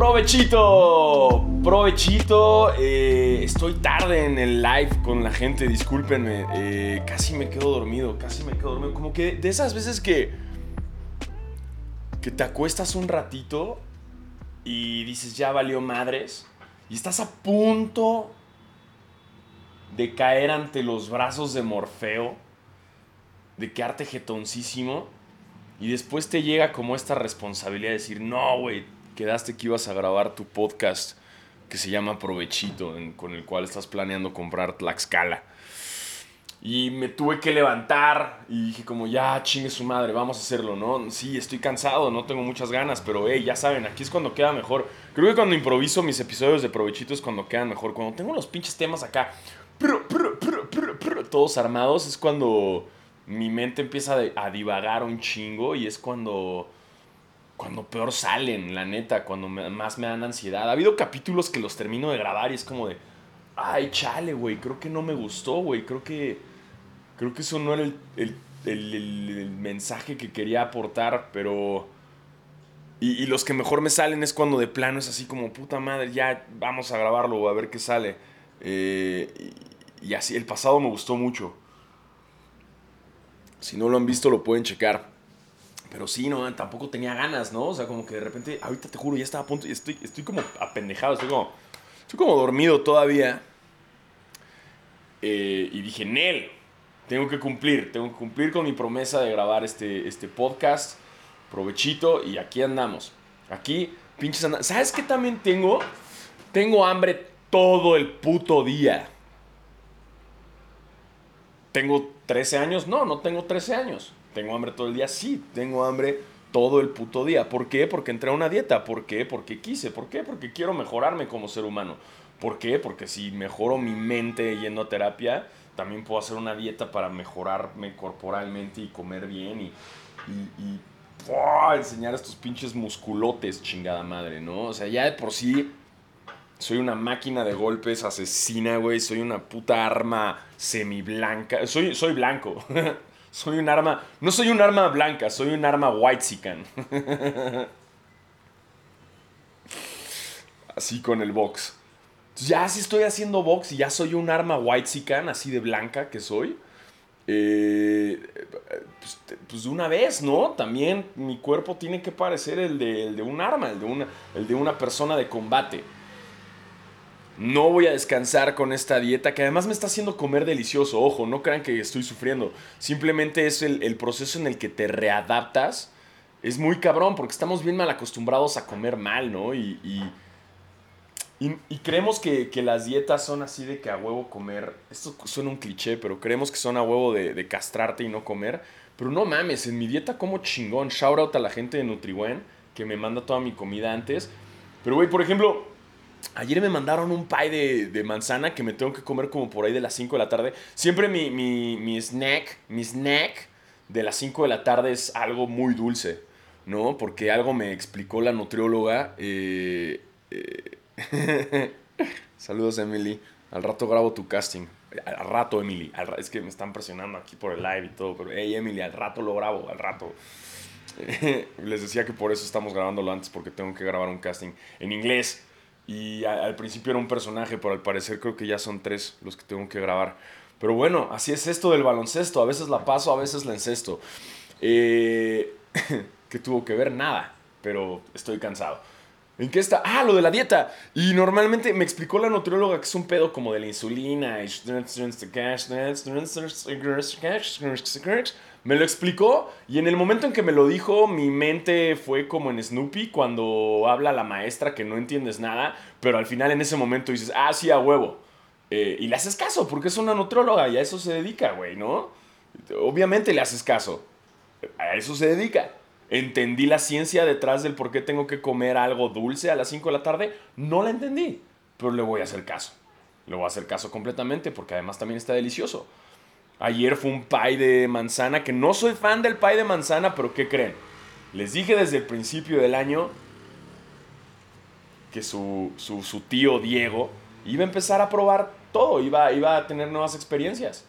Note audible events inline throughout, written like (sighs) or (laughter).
Provechito, provechito. Eh, estoy tarde en el live con la gente, discúlpenme. Eh, casi me quedo dormido, casi me quedo dormido. Como que de esas veces que, que te acuestas un ratito y dices ya valió madres y estás a punto de caer ante los brazos de Morfeo, de quedarte jetoncísimo y después te llega como esta responsabilidad de decir, no, güey quedaste que ibas a grabar tu podcast que se llama Provechito, con el cual estás planeando comprar Tlaxcala. Y me tuve que levantar y dije como ya chingue su madre, vamos a hacerlo, ¿no? Sí, estoy cansado, no tengo muchas ganas, pero hey, ya saben, aquí es cuando queda mejor. Creo que cuando improviso mis episodios de Provechito es cuando quedan mejor. Cuando tengo los pinches temas acá, todos armados, es cuando mi mente empieza a divagar un chingo y es cuando cuando peor salen, la neta, cuando más me dan ansiedad. Ha habido capítulos que los termino de grabar y es como de, ay, chale, güey, creo que no me gustó, güey, creo que, creo que eso no era el, mensaje que quería aportar, pero... Y, los que mejor me salen es cuando de plano es así como, puta madre, ya vamos a grabarlo, a ver qué sale. Eh, y así, el pasado me gustó mucho. Si no lo han visto, lo pueden checar. Pero sí, no, tampoco tenía ganas, ¿no? O sea, como que de repente, ahorita te juro, ya estaba a punto, y estoy, estoy como apendejado, estoy como, estoy como dormido todavía. Eh, y dije, Nel, tengo que cumplir, tengo que cumplir con mi promesa de grabar este, este podcast. Provechito, y aquí andamos. Aquí, pinches andamos. ¿Sabes qué también tengo? Tengo hambre todo el puto día. ¿Tengo 13 años? No, no tengo 13 años. ¿Tengo hambre todo el día? Sí, tengo hambre todo el puto día. ¿Por qué? Porque entré a una dieta. ¿Por qué? Porque quise. ¿Por qué? Porque quiero mejorarme como ser humano. ¿Por qué? Porque si mejoro mi mente yendo a terapia, también puedo hacer una dieta para mejorarme corporalmente y comer bien y, y, enseñar estos pinches musculotes, chingada madre, ¿no? O sea, ya de por sí soy una máquina de golpes asesina, güey. Soy una puta arma semiblanca. Soy, soy blanco. (laughs) Soy un arma. No soy un arma blanca, soy un arma white sican. (laughs) así con el box. ya si estoy haciendo box y ya soy un arma white sican, así de blanca que soy. Eh, pues, pues, de una vez, ¿no? También mi cuerpo tiene que parecer el de, el de un arma, el de, una, el de una persona de combate. No voy a descansar con esta dieta que además me está haciendo comer delicioso. Ojo, no crean que estoy sufriendo. Simplemente es el, proceso en el que te readaptas. Es muy cabrón porque estamos bien mal acostumbrados a comer mal, ¿no? Y, y, creemos que, las dietas son así de que a huevo comer. Esto suena un cliché, pero creemos que son a huevo de, de castrarte y no comer. Pero no mames, en mi dieta como chingón. Shout out a la gente de Nutribuen que me manda toda mi comida antes. Pero, güey, por ejemplo, Ayer me mandaron un pie de, manzana que me tengo que comer como por ahí de las 5 de la tarde. Siempre mi, snack, mi snack de las 5 de la tarde es algo muy dulce, ¿no? Porque algo me explicó la nutrióloga. Eh, eh, (laughs) saludos, Emily. Al rato grabo tu casting. Al rato, Emily. es que me están presionando aquí por el live y todo. Pero, hey, Emily, al rato lo grabo, al rato. (laughs) Les decía que por eso estamos grabándolo antes, porque tengo que grabar un casting en inglés. Y al principio era un personaje, pero al parecer creo que ya son tres los que tengo que grabar. Pero bueno, así es esto del baloncesto. A veces la paso, a veces la encesto. Eh, (laughs) ¿Qué tuvo que ver? Nada. Pero estoy cansado. ¿En qué está? Ah, lo de la dieta. Y normalmente me explicó la nutrióloga que es un pedo como de la insulina. Me lo explicó y en el momento en que me lo dijo, mi mente fue como en Snoopy cuando habla la maestra que no entiendes nada, pero al final en ese momento dices, ah, sí, a huevo. Eh, y le haces caso porque es una nutrióloga y a eso se dedica, güey, ¿no? Obviamente le haces caso. A eso se dedica. ¿Entendí la ciencia detrás del por qué tengo que comer algo dulce a las 5 de la tarde? No la entendí, pero le voy a hacer caso. Le voy a hacer caso completamente porque además también está delicioso. Ayer fue un pie de manzana, que no soy fan del pie de manzana, pero ¿qué creen? Les dije desde el principio del año que su, tío Diego iba a empezar a probar todo, iba, iba a tener nuevas experiencias.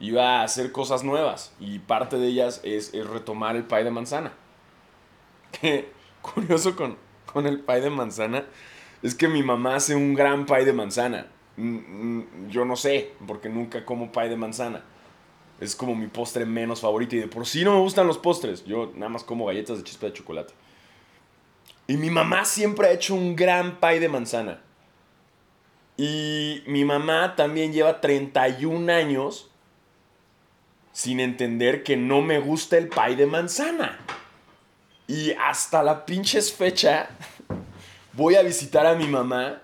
iba a hacer cosas nuevas y parte de ellas es, retomar el pie de manzana. (laughs) Que curioso con, con el pie de manzana es que mi mamá hace un gran pie de manzana. Mm, mm, yo no sé, porque nunca como pie de manzana. Es como mi postre menos favorito y de por sí no me gustan los postres. Yo nada más como galletas de chispa de chocolate. Y mi mamá siempre ha hecho un gran pie de manzana. Y mi mamá también lleva 31 años sin entender que no me gusta el pie de manzana. Y hasta la pinches fecha (laughs) voy a visitar a mi mamá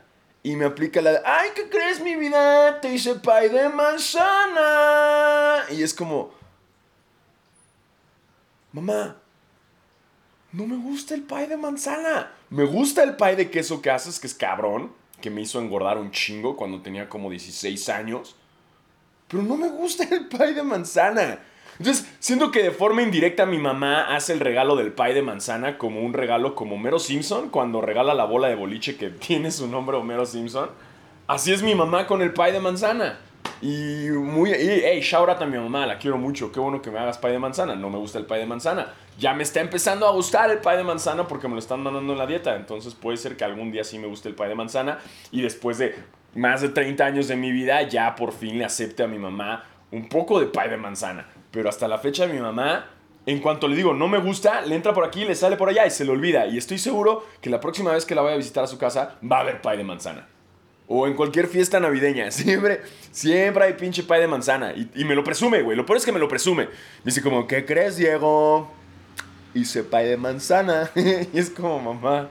y me aplica la ay, ¿qué crees mi vida? Te hice pie de manzana. Y es como, mamá, no me gusta el pie de manzana. Me gusta el pie de queso que haces, que es cabrón que me hizo engordar un chingo cuando tenía como 16 años. Pero no me gusta el pie de manzana. Entonces, siento que de forma indirecta mi mamá hace el regalo del pie de manzana como un regalo como Homero Simpson cuando regala la bola de boliche que (laughs) tiene su nombre Homero Simpson. Así es mi mamá con el pie de manzana. Y muy. Hey, shout out a mi mamá, la quiero mucho. Qué bueno que me hagas pie de manzana. No me gusta el pie de manzana. Ya me está empezando a gustar el pie de manzana porque me lo están mandando en la dieta. Entonces puede ser que algún día sí me guste el pie de manzana. Y después de más de 30 años de mi vida, ya por fin le acepte a mi mamá un poco de pie de manzana. Pero hasta la fecha, mi mamá en cuanto le digo no me gusta, le entra por aquí, le sale por allá y se le olvida. Y estoy seguro que la próxima vez que la vaya a visitar a su casa va a haber pie de manzana. O en cualquier fiesta navideña. (laughs) Siempre, siempre hay pinche pie de manzana. Y, me lo presume, güey. Lo peor es que me lo presume. Me dice como, ¿qué crees, Diego? Hice pie de manzana. (laughs) y es como, mamá.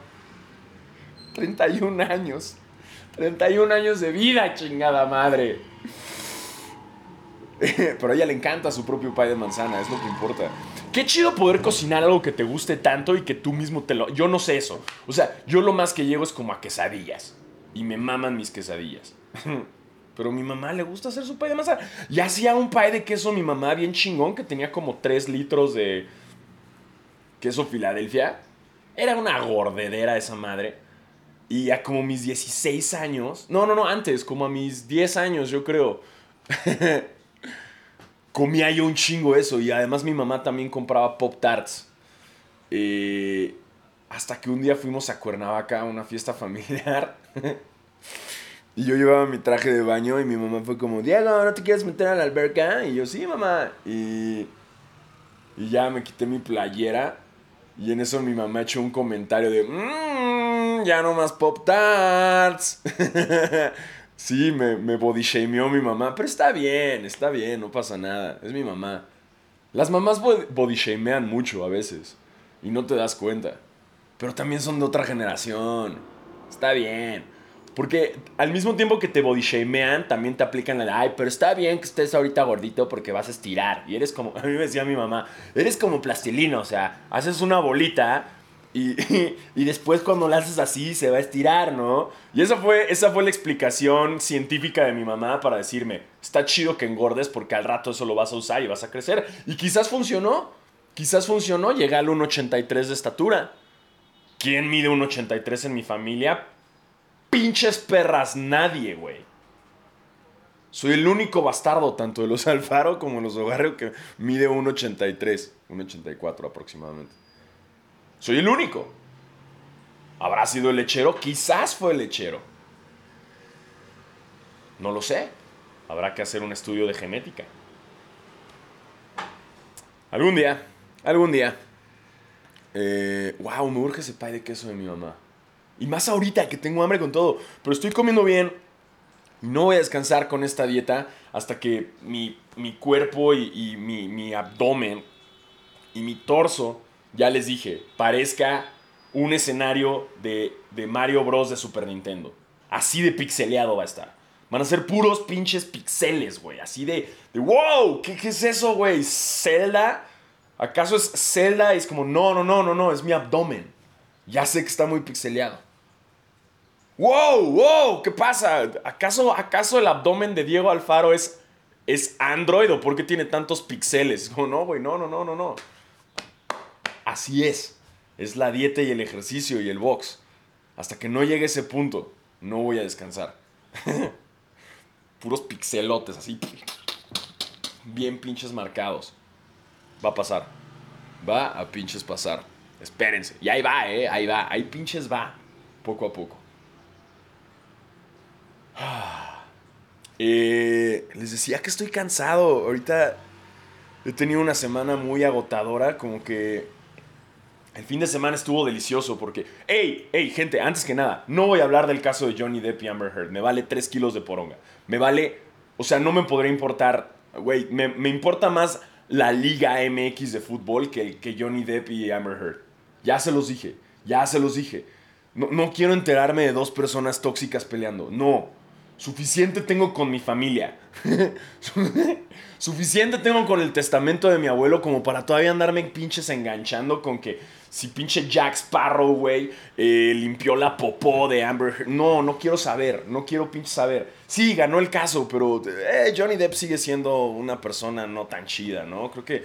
31 años. 31 años de vida, chingada madre. (laughs) Pero a ella le encanta su propio pie de manzana, es lo que importa. Qué chido poder cocinar algo que te guste tanto y que tú mismo te lo... Yo no sé eso. O sea, yo lo más que llego es como a quesadillas y me maman mis quesadillas. (laughs) Pero a mi mamá le gusta hacer su pay de manzana. Y hacía un pay de queso mi mamá bien chingón que tenía como 3 litros de queso Filadelfia. Era una gordedera esa madre. Y a como mis 16 años, no, no, no, antes, como a mis 10 años yo creo, (laughs) comía yo un chingo eso. Y además mi mamá también compraba Pop Tarts. Eh, hasta que un día fuimos a Cuernavaca a una fiesta familiar. (laughs) y yo llevaba mi traje de baño y mi mamá fue como, Diego, ¿no te quieres meter a la alberca? Y yo, sí, mamá. Y, y ya me quité mi playera. Y en eso mi mamá echó un comentario de, mmm, ya no más Pop Tarts. (laughs) sí, me, me body shameó mi mamá. Pero está bien, está bien, no pasa nada. Es mi mamá. Las mamás body shamean mucho a veces. Y no te das cuenta pero también son de otra generación. Está bien. Porque al mismo tiempo que te body shamean, también te aplican de, ay, pero está bien que estés ahorita gordito porque vas a estirar. Y eres como, (laughs) a mí me decía mi mamá, eres como plastilina, o sea, haces una bolita y, (laughs) y, después cuando la haces así se va a estirar, ¿no? Y esa fue, esa fue la explicación científica de mi mamá para decirme, está chido que engordes porque al rato eso lo vas a usar y vas a crecer. Y quizás funcionó, quizás funcionó, llegué al 1,83 de estatura. ¿Quién mide un 83 en mi familia? Pinches perras, nadie, güey. Soy el único bastardo, tanto de los (laughs) Alfaro como de los Ogarrio, que mide un 83, un 84 aproximadamente. Soy el único. ¿Habrá sido el lechero? Quizás fue el lechero. No lo sé. Habrá que hacer un estudio de genética. Algún día, algún día. Eh, wow, me urge ese pie de queso de mi mamá. Y más ahorita que tengo hambre con todo. Pero estoy comiendo bien. No voy a descansar con esta dieta hasta que mi, cuerpo y, mi, abdomen y mi torso, ya les dije, parezca un escenario de, Mario Bros. de Super Nintendo. Así de pixeleado va a estar. Van a ser puros pinches pixeles, güey. Así de, de wow, ¿qué, ¿qué es eso, güey? Zelda ¿Acaso es Zelda? Y es como, no, no, no, no, no, es mi abdomen. Ya sé que está muy pixeleado. ¡Wow! ¡Wow! ¿Qué pasa? ¿Acaso, acaso el abdomen de Diego Alfaro es, es Android o por qué tiene tantos pixeles? (laughs) No, no, güey, no, no, no, no, no. Así es. Es la dieta y el ejercicio y el box. Hasta que no llegue ese punto, no voy a descansar. (laughs) Puros pixelotes así. bien pinches marcados. Va a pasar. Va a pinches pasar. Espérense. Y ahí va, eh. Ahí va. Ahí pinches va. Poco a poco. (sighs) Eh, les decía que estoy cansado. Ahorita he tenido una semana muy agotadora. Como que el fin de semana estuvo delicioso porque, hey, hey, gente, antes que nada, no voy a hablar del caso de Johnny Depp y Amber Heard. Me vale 3 kilos de poronga. Me vale, o sea, no me podría importar, güey, me, importa más la Liga MX de fútbol que, que Johnny Depp y Amber Heard. Ya se los dije, ya se los dije. No, no quiero enterarme de dos personas tóxicas peleando. No, suficiente tengo con mi familia. (laughs) suficiente tengo con el testamento de mi abuelo como para todavía andarme pinches enganchando con que si pinche Jack Sparrow, güey, eh, limpió la popó de Amber Heard. No, no quiero saber, no quiero pinche saber. Sí, ganó el caso, pero eh, Johnny Depp sigue siendo una persona no tan chida, ¿no? Creo que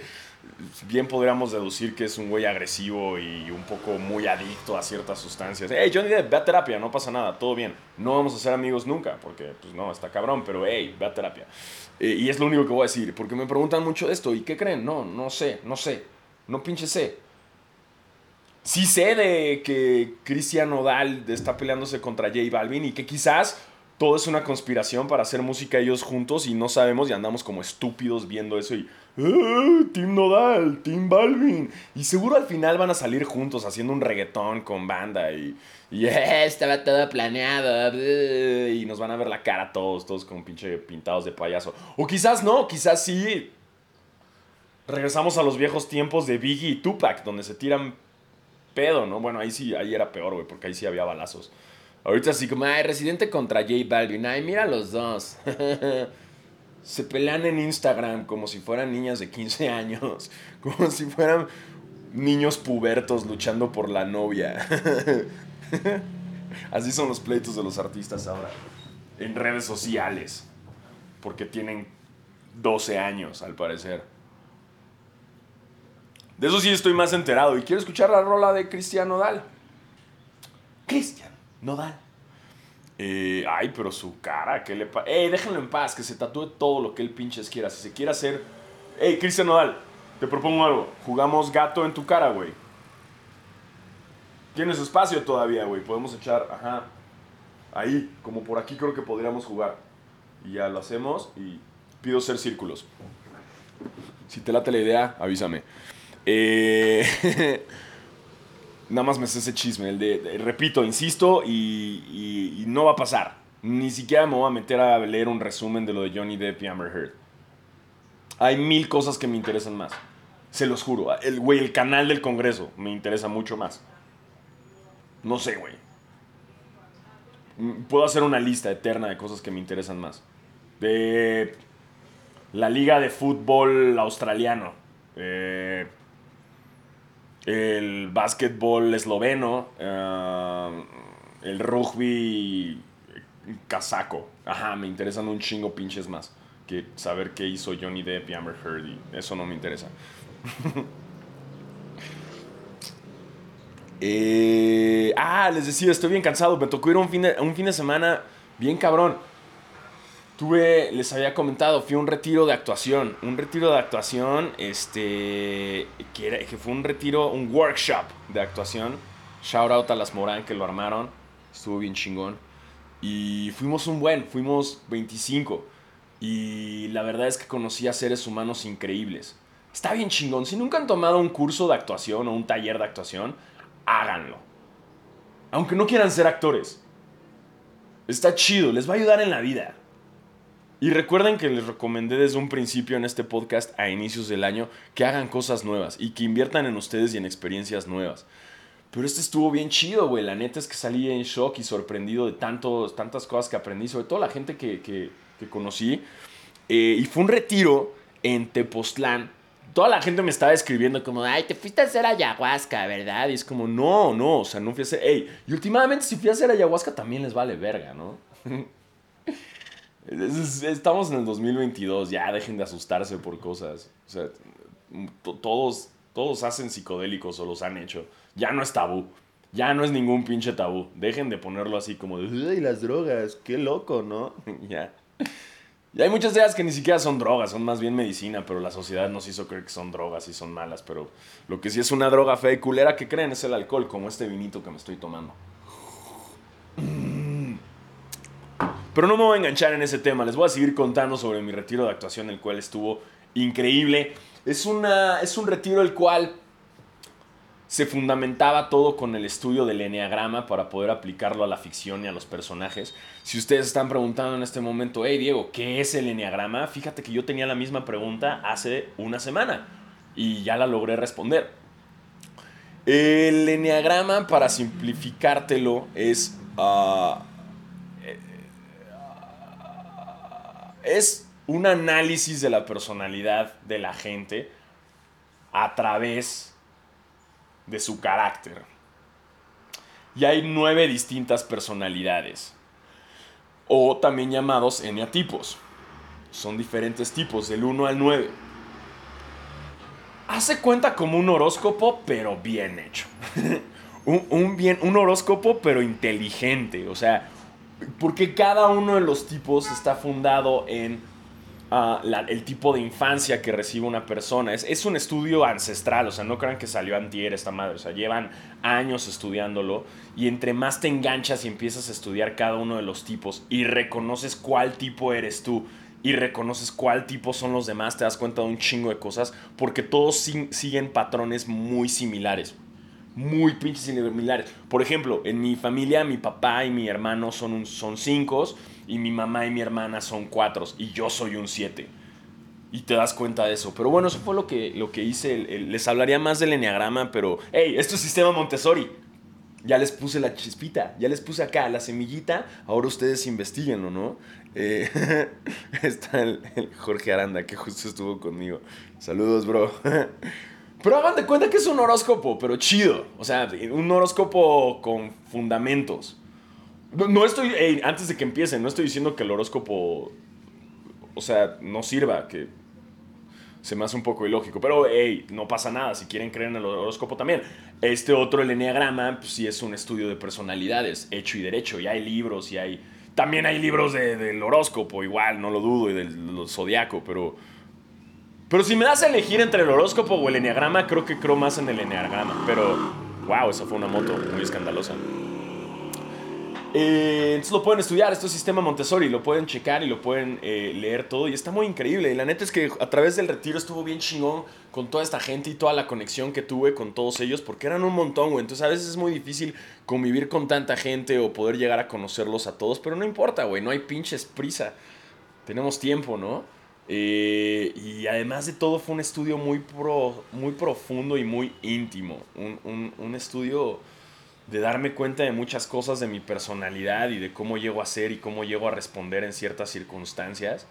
bien podríamos deducir que es un güey agresivo y un poco muy adicto a ciertas sustancias. Hey, Johnny Depp, ve a terapia, no pasa nada, todo bien. No vamos a ser amigos nunca, porque, pues no, está cabrón, pero hey, ve a terapia. Eh, y es lo único que voy a decir, porque me preguntan mucho de esto, ¿y qué creen? No, no sé, no sé, no pinche sé. Sí sé de que Cristian Odal está peleándose contra J Balvin y que quizás todo es una conspiración para hacer música ellos juntos y no sabemos y andamos como estúpidos viendo eso y ah, Team Nodal, Team Balvin. Y seguro al final van a salir juntos haciendo un reggaetón con banda y, y (laughs) estaba todo planeado y nos van a ver la cara todos, todos con pinche pintados de payaso. O quizás no, quizás sí. Regresamos a los viejos tiempos de Biggie y Tupac, donde se tiran pedo, ¿no? Bueno, ahí sí, ahí era peor, güey, porque ahí sí había balazos. Ahorita así como, ay, Residente contra J Balvin, ay, mira los dos. (laughs) Se pelean en Instagram como si fueran niñas de 15 años, (laughs) como si fueran niños pubertos luchando por la novia. (laughs) Así son los pleitos de los artistas ahora, en redes sociales, porque tienen 12 años al parecer. De eso sí estoy más enterado. Y quiero escuchar la rola de Cristian Nodal. Cristian Nodal. Eh, ay, pero su cara, ¿qué le pasa? Ey, déjenlo en paz, que se tatúe todo lo que él pinches quiera. Si se quiere hacer. Ey, Cristian Nodal, te propongo algo. Jugamos gato en tu cara, güey. Tienes espacio todavía, güey. Podemos echar, ajá. Ahí, como por aquí creo que podríamos jugar. Y ya lo hacemos y pido ser círculos. Si te late la idea, avísame. Eh, (laughs) nada más me hace ese chisme, el de, repito, insisto, y, no va a pasar. Ni siquiera me voy a meter a leer un resumen de lo de Johnny Depp y Amber Heard. Hay mil cosas que me interesan más. Se los juro. El, güey, el canal del Congreso me interesa mucho más. No sé, güey. Puedo hacer una lista eterna de cosas que me interesan más. De la liga de fútbol australiano. Eh, el básquetbol esloveno, eh, el rugby casaco. Ajá, me interesan un chingo pinches más que saber qué hizo Johnny Depp y Amber Heard eso no me interesa. (laughs) Eh, ah, les decía, estoy bien cansado. Me tocó ir un fin un fin de semana bien cabrón. Tuve, les había comentado, fui a un retiro de actuación. Un retiro de actuación, este, que, fue un retiro, un workshop de actuación. Shout out a las Morán que lo armaron. Estuvo bien chingón. Y fuimos un buen, fuimos 25. Y la verdad es que conocí a seres humanos increíbles. Está bien chingón. Si nunca han tomado un curso de actuación o un taller de actuación, háganlo. Aunque no quieran ser actores. Está chido, les va a ayudar en la vida. Y recuerden que les recomendé desde un principio en este podcast a inicios del año que hagan cosas nuevas y que inviertan en ustedes y en experiencias nuevas. Pero este estuvo bien chido, güey. La neta es que salí en shock y sorprendido de tantos, tantas cosas que aprendí, sobre todo la gente que, que, conocí. Eh, y fue un retiro en Tepoztlán. Toda la gente me estaba escribiendo como, ay, te fuiste a hacer ayahuasca, ¿verdad? Y es como, no, no, o sea, no fui a hacer, ey, y últimamente si fui a hacer ayahuasca también les vale verga, ¿no? (laughs) Estamos en el 2022, ya dejen de asustarse por cosas. O sea, todos, todos hacen psicodélicos o los han hecho. Ya no es tabú. Ya no es ningún pinche tabú. Dejen de ponerlo así como de, ¡ay, las drogas! ¡Qué loco, ¿no? (laughs) ya. Y hay muchas ideas que ni siquiera son drogas, son más bien medicina, pero la sociedad nos hizo creer que son drogas y son malas. Pero lo que sí es una droga fea y culera que creen es el alcohol, como este vinito que me estoy tomando. Pero no me voy a enganchar en ese tema, les voy a seguir contando sobre mi retiro de actuación, el cual estuvo increíble. Es, una, es un retiro el cual se fundamentaba todo con el estudio del enneagrama para poder aplicarlo a la ficción y a los personajes. Si ustedes están preguntando en este momento, hey Diego, ¿qué es el enneagrama? Fíjate que yo tenía la misma pregunta hace una semana y ya la logré responder. El enneagrama, para simplificártelo, es. Ah, es un análisis de la personalidad de la gente a través de su carácter. Y hay nueve distintas personalidades, o también llamados eneatipos. Son diferentes tipos, del 1 al 9. Hace cuenta como un horóscopo, pero bien hecho. (laughs) un, bien, un horóscopo, pero inteligente. O sea, porque cada uno de los tipos está fundado en ah, el tipo de infancia que recibe una persona. Es, un estudio ancestral, o sea, no crean que salió antier esta madre, o sea, llevan años estudiándolo y entre más te enganchas y empiezas a estudiar cada uno de los tipos y reconoces cuál tipo eres tú y reconoces cuál tipo son los demás, te das cuenta de un chingo de cosas porque todos siguen patrones muy similares muy pinches similares. Por ejemplo, en mi familia, mi papá y mi hermano son, son cinco y mi mamá y mi hermana son cuatro y yo soy un siete. Y te das cuenta de eso. Pero bueno, eso fue lo que, lo que hice. les hablaría más del enneagrama, pero, hey, esto es sistema Montessori. Ya les puse la chispita, ya les puse acá la semillita, ahora ustedes investiguenlo, ¿no? Eh, (laughs) está el Jorge Aranda, que justo estuvo conmigo. Saludos, bro. (laughs) Pero hagan de cuenta que es un horóscopo, pero chido. O sea, un horóscopo con fundamentos. No, estoy, antes de que empiecen, no estoy diciendo que el horóscopo, o sea, no sirva, que se me hace un poco ilógico. Pero, hey, no pasa nada, si quieren creer en el horóscopo también. Este otro, el Enneagrama, pues sí es un estudio de personalidades, hecho y derecho. Y hay libros y hay... También hay libros del horóscopo, igual, no lo dudo, y del zodiaco, pero pero si me das a elegir entre el horóscopo o el enneagrama, creo que creo más en el enneagrama. Pero, wow, esa fue una moto muy escandalosa. Eh, entonces lo pueden estudiar, esto es sistema Montessori, lo pueden checar y lo pueden eh, leer todo y está muy increíble. Y la neta es que a través del retiro estuvo bien chingón con toda esta gente y toda la conexión que tuve con todos ellos porque eran un montón, güey. Entonces a veces es muy difícil convivir con tanta gente o poder llegar a conocerlos a todos, pero no importa, güey, no hay pinches prisa. Tenemos tiempo, ¿no? Eh, y además de todo fue un estudio muy, pro, muy profundo y muy íntimo. Un, estudio de darme cuenta de muchas cosas de mi personalidad y de cómo llego a ser y cómo llego a responder en ciertas circunstancias.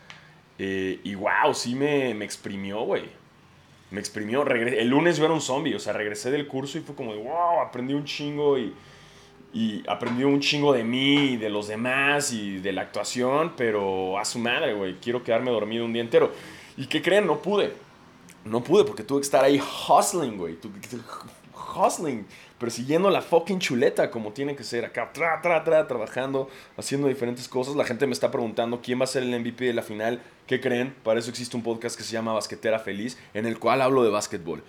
Eh, y wow, sí me, me exprimió, güey. Me exprimió. el lunes yo era un zombie, o sea, regresé del curso y fue como de wow, aprendí un chingo y y aprendió un chingo de mí y de los demás y de la actuación, pero a su madre, güey, quiero quedarme dormido un día entero. ¿Y qué creen? No pude. No pude porque tuve que estar ahí hustling, güey. Hustling, persiguiendo la fucking chuleta como tiene que ser acá, tra, tra, tra, trabajando, haciendo diferentes cosas. La gente me está preguntando quién va a ser el MVP de la final. ¿Qué creen? Para eso existe un podcast que se llama Basquetera Feliz, en el cual hablo de básquetbol.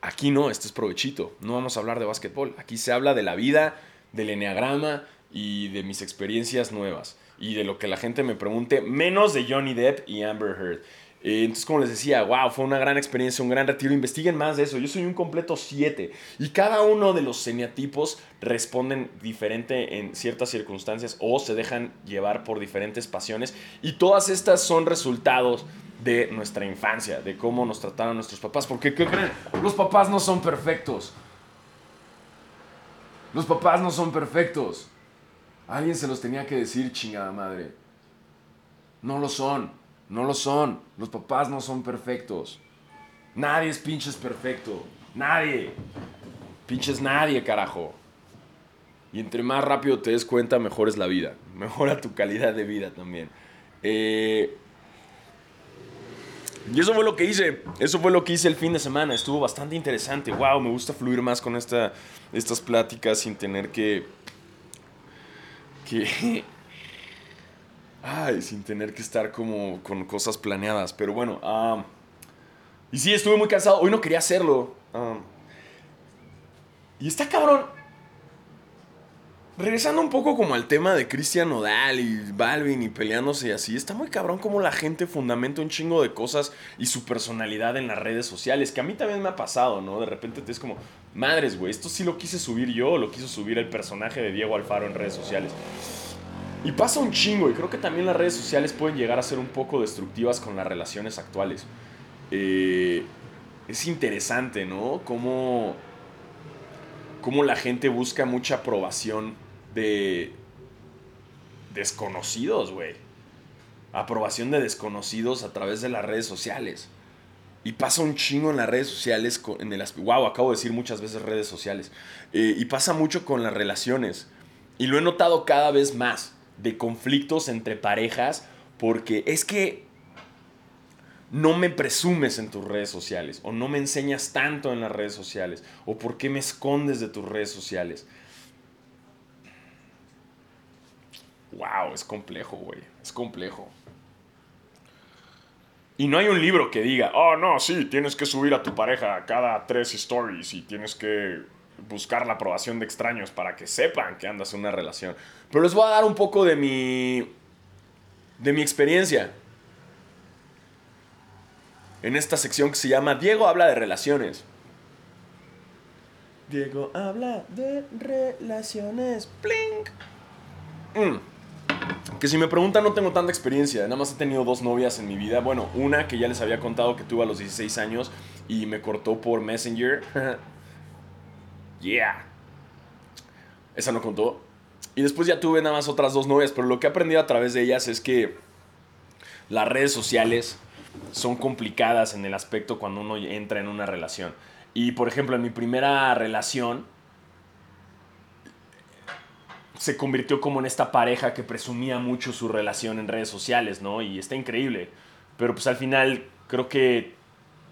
Aquí no, este es provechito. No vamos a hablar de básquetbol. Aquí se habla de la vida, del enneagrama y de mis experiencias nuevas y de lo que la gente me pregunte, menos de Johnny Depp y Amber Heard. Eh, entonces, como les decía, wow, fue una gran experiencia, un gran retiro. Investiguen más de eso. Yo soy un completo 7 y cada uno de los semiatipos responden diferente en ciertas circunstancias o se dejan llevar por diferentes pasiones. Y todas estas son resultados de nuestra infancia, de cómo nos trataron nuestros papás. Porque, ¿qué creen? Los papás no son perfectos. Los papás no son perfectos. Alguien se los tenía que decir, chingada madre. No lo son, no lo son. Los papás no son perfectos. Nadie es pinches perfecto. Nadie. Pinches nadie, carajo. Y entre más rápido te des cuenta, mejor es la vida. Mejora tu calidad de vida también. Eh, y eso fue lo que hice. Eso fue lo que hice el fin de semana. Estuvo bastante interesante. Wow, me gusta fluir más con esta, estas pláticas sin tener que. que. (laughs) Ay, sin tener que estar como con cosas planeadas. Pero bueno, ah, y sí, estuve muy cansado. Hoy no quería hacerlo. Ah, y está cabrón. Regresando un poco como al tema de Cristian Nodal y Balvin y peleándose y así, está muy cabrón como la gente fundamenta un chingo de cosas y su personalidad en las redes sociales, que a mí también me ha pasado, ¿no? De repente te es como, madres, güey, esto sí lo quise subir yo, lo quiso subir el personaje de Diego Alfaro en redes sociales. Y pasa un chingo, y creo que también las redes sociales pueden llegar a ser un poco destructivas con las relaciones actuales. Eh, es interesante, ¿no? Cómo cómo la gente busca mucha aprobación de desconocidos, güey. Aprobación de desconocidos a través de las redes sociales. Y pasa un chingo en las redes sociales, en el wow, acabo de decir muchas veces redes sociales. Eh, y pasa mucho con las relaciones. Y lo he notado cada vez más, de conflictos entre parejas, porque es que no me presumes en tus redes sociales o no me enseñas tanto en las redes sociales o por qué me escondes de tus redes sociales. Wow, es complejo, güey. Es complejo. Y no hay un libro que diga, oh, no, sí, tienes que subir a tu pareja cada tres stories y tienes que buscar la aprobación de extraños para que sepan que andas en una relación. Pero les voy a dar un poco de mi, de mi experiencia en esta sección que se llama Diego habla de relaciones. Diego habla de relaciones. Plink. Mm. Que si me preguntan, no tengo tanta experiencia. Nada más he tenido dos novias en mi vida. Bueno, una que ya les había contado que tuve a los 16 años y me cortó por Messenger. (laughs) yeah. Esa no contó. Y después ya tuve nada más otras dos novias, pero lo que he aprendido a través de ellas es que las redes sociales son complicadas en el aspecto cuando uno entra en una relación. Y por ejemplo, en mi primera relación se convirtió como en esta pareja que presumía mucho su relación en redes sociales, ¿no? Y está increíble. Pero pues al final creo que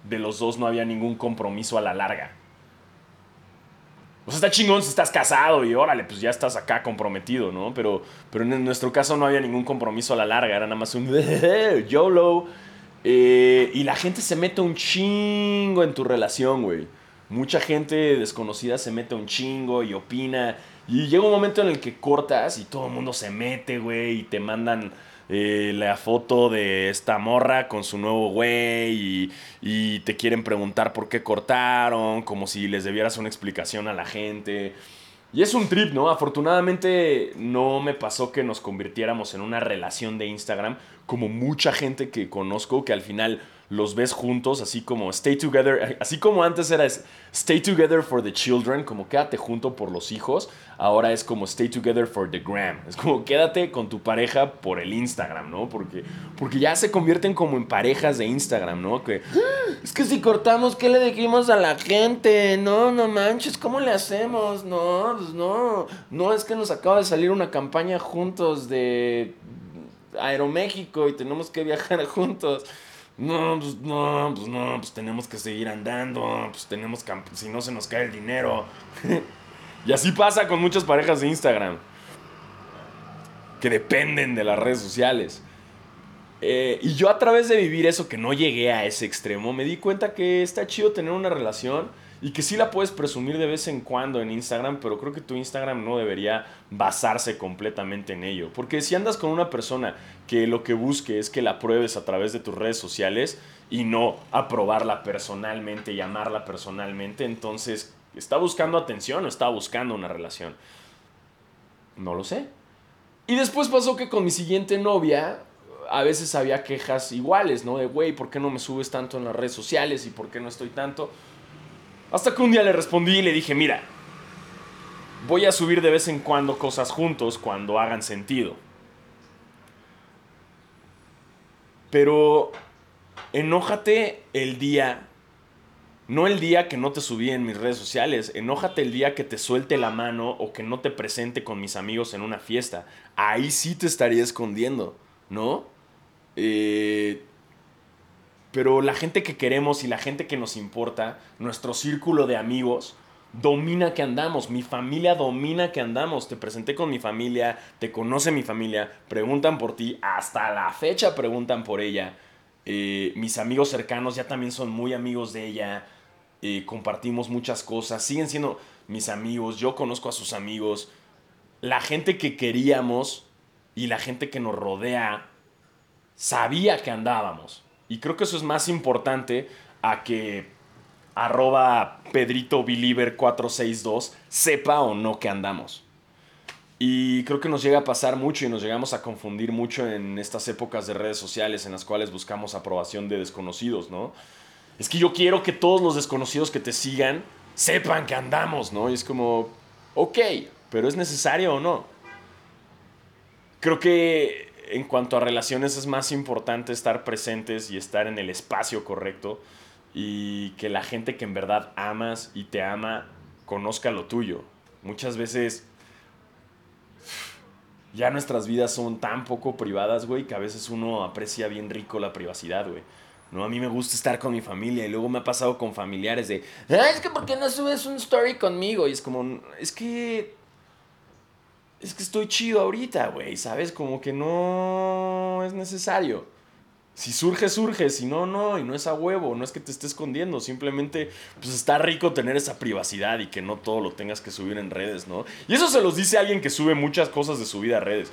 de los dos no había ningún compromiso a la larga. O sea, está chingón si estás casado y órale, pues ya estás acá comprometido, ¿no? Pero, pero en nuestro caso no había ningún compromiso a la larga, era nada más un (laughs) YOLO eh, y la gente se mete un chingo en tu relación, güey. Mucha gente desconocida se mete un chingo y opina. Y llega un momento en el que cortas y todo el mundo se mete, güey, y te mandan eh, la foto de esta morra con su nuevo güey y, y, te quieren preguntar por qué cortaron, como si les debieras una explicación a la gente. Y es un trip, ¿no? Afortunadamente no me pasó que nos convirtiéramos en una relación de Instagram, como mucha gente que conozco que al final los ves juntos, así como stay together, así como antes era stay together for the children, como quédate junto por los hijos, ahora es como stay together for the gram, es como quédate con tu pareja por el Instagram, ¿no? Porque, porque ya se convierten como en parejas de Instagram, ¿no? Que, ah, es que si cortamos, ¿qué le dijimos a la gente? No, no manches, ¿cómo le hacemos? No, pues no, no, es que nos acaba de salir una campaña juntos de Aeroméxico y tenemos que viajar (laughs) juntos. No, pues no, pues no, pues tenemos que seguir andando, pues tenemos que, si no se nos cae el dinero. (laughs) y así pasa con muchas parejas de Instagram, que dependen de las redes sociales. Eh, y yo a través de vivir eso, que no llegué a ese extremo, me di cuenta que está chido tener una relación y que sí la puedes presumir de vez en cuando en Instagram, pero creo que tu Instagram no debería basarse completamente en ello. Porque si andas con una persona que lo que busque es que la pruebes a través de tus redes sociales y no aprobarla personalmente y amarla personalmente, entonces está buscando atención o está buscando una relación. No lo sé. Y después pasó que con mi siguiente novia, a veces había quejas iguales, ¿no? De, güey, ¿por qué no me subes tanto en las redes sociales y por qué no estoy tanto? Hasta que un día le respondí y le dije, mira, voy a subir de vez en cuando cosas juntos cuando hagan sentido. Pero enójate el día, no el día que no te subí en mis redes sociales, enójate el día que te suelte la mano o que no te presente con mis amigos en una fiesta. Ahí sí te estaría escondiendo, ¿no? Eh, pero la gente que queremos y la gente que nos importa, nuestro círculo de amigos, domina que andamos, mi familia domina que andamos. Te presenté con mi familia, te conoce mi familia, preguntan por ti, hasta la fecha preguntan por ella. Eh, mis amigos cercanos ya también son muy amigos de ella. Eh, compartimos muchas cosas, siguen siendo mis amigos, yo conozco a sus amigos. La gente que queríamos y la gente que nos rodea sabía que andábamos. Y creo que eso es más importante a que arroba Pedrito Believer 462 sepa o no que andamos. Y creo que nos llega a pasar mucho y nos llegamos a confundir mucho en estas épocas de redes sociales en las cuales buscamos aprobación de desconocidos, ¿no? Es que yo quiero que todos los desconocidos que te sigan sepan que andamos, ¿no? Y es como, ok, pero ¿es necesario o no? Creo que en cuanto a relaciones es más importante estar presentes y estar en el espacio correcto y que la gente que en verdad amas y te ama conozca lo tuyo. Muchas veces ya nuestras vidas son tan poco privadas, güey, que a veces uno aprecia bien rico la privacidad, güey. No, a mí me gusta estar con mi familia y luego me ha pasado con familiares de, ah, es que ¿por qué no subes un story conmigo? Y es como, es que, es que estoy chido ahorita, güey, ¿sabes? Como que no es necesario. Si surge, surge, si no, no, y no es a huevo, no es que te esté escondiendo, simplemente pues está rico tener esa privacidad y que no todo lo tengas que subir en redes, ¿no? Y eso se los dice alguien que sube muchas cosas de su vida a redes.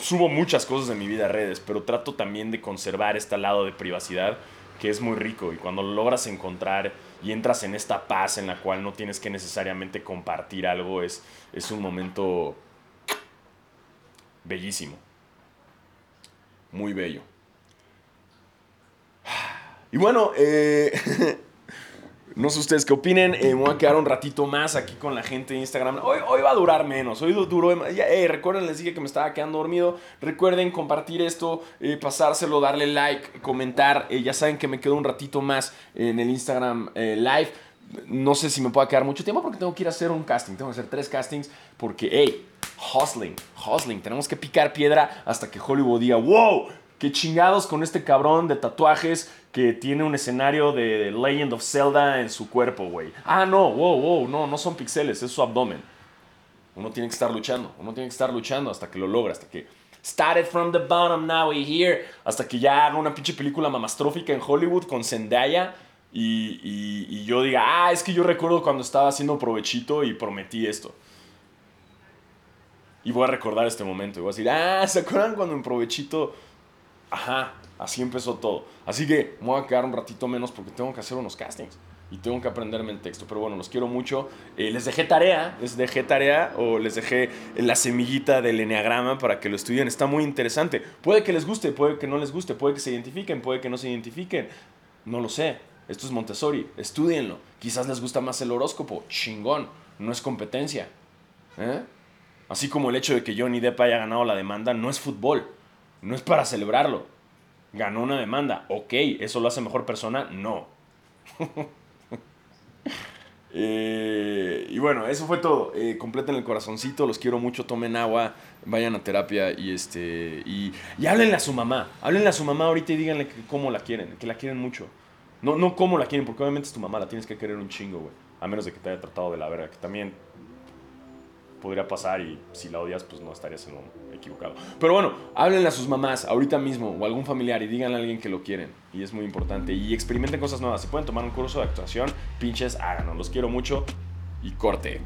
Subo muchas cosas de mi vida a redes, pero trato también de conservar este lado de privacidad que es muy rico y cuando lo logras encontrar y entras en esta paz en la cual no tienes que necesariamente compartir algo, es, es un momento bellísimo muy bello. Y bueno, eh, (laughs) no sé ustedes qué opinen. Eh, me voy a quedar un ratito más aquí con la gente de Instagram. Hoy, va a durar menos. Hoy duró. Ya, eh, recuerden, les dije que me estaba quedando dormido. Recuerden compartir esto, pasárselo, darle like, comentar. ya saben que me quedo un ratito más en el Instagram Live. No sé si me pueda quedar mucho tiempo porque tengo que ir a hacer un casting. Tengo que hacer tres castings porque, hey, hustling, hustling. Tenemos que picar piedra hasta que Hollywood diga, wow, qué chingados con este cabrón de tatuajes que tiene un escenario de Legend of Zelda en su cuerpo, güey. Ah, no, wow, wow, no, no son pixeles, es su abdomen. Uno tiene que estar luchando, uno tiene que estar luchando hasta que lo logra, hasta que started from the bottom, now we're here, hasta que ya haga una pinche película mamastrófica en Hollywood con Zendaya y, y yo diga, ah, es que yo recuerdo cuando estaba haciendo provechito y prometí esto. Y voy a recordar este momento. Y voy a decir, ah, ¿se acuerdan cuando en Provechito? Ajá, así empezó todo. Así que me voy a quedar un ratito menos porque tengo que hacer unos castings. Y tengo que aprenderme el texto. Pero bueno, los quiero mucho. Eh, les dejé tarea, les dejé tarea o les dejé la semillita del enneagrama para que lo estudien. Está muy interesante. Puede que les guste, puede que no les guste, puede que se identifiquen, puede que no se identifiquen. No lo sé. Esto es Montessori. Estudienlo. Quizás les gusta más el horóscopo. Chingón. No es competencia. ¿Eh? Así como el hecho de que Johnny Depp haya ganado la demanda no es fútbol, no es para celebrarlo. Ganó una demanda, ok, ¿eso lo hace mejor persona? No. (laughs) Eh, y bueno, eso fue todo. Eh, completen el corazoncito, los quiero mucho, tomen agua, vayan a terapia y este y, y háblenle a su mamá. Háblenle a su mamá ahorita y díganle cómo la quieren, que la quieren mucho. No, no cómo la quieren, porque obviamente es tu mamá, la tienes que querer un chingo, güey. A menos de que te haya tratado de la verga, que también podría pasar y si la odias, pues no estarías en lo equivocado. Pero bueno, háblenle a sus mamás ahorita mismo o algún familiar y díganle a alguien que lo quieren. Y es muy importante. Y experimenten cosas nuevas. Si pueden tomar un curso de actuación, pinches, háganlo. Los quiero mucho y corte.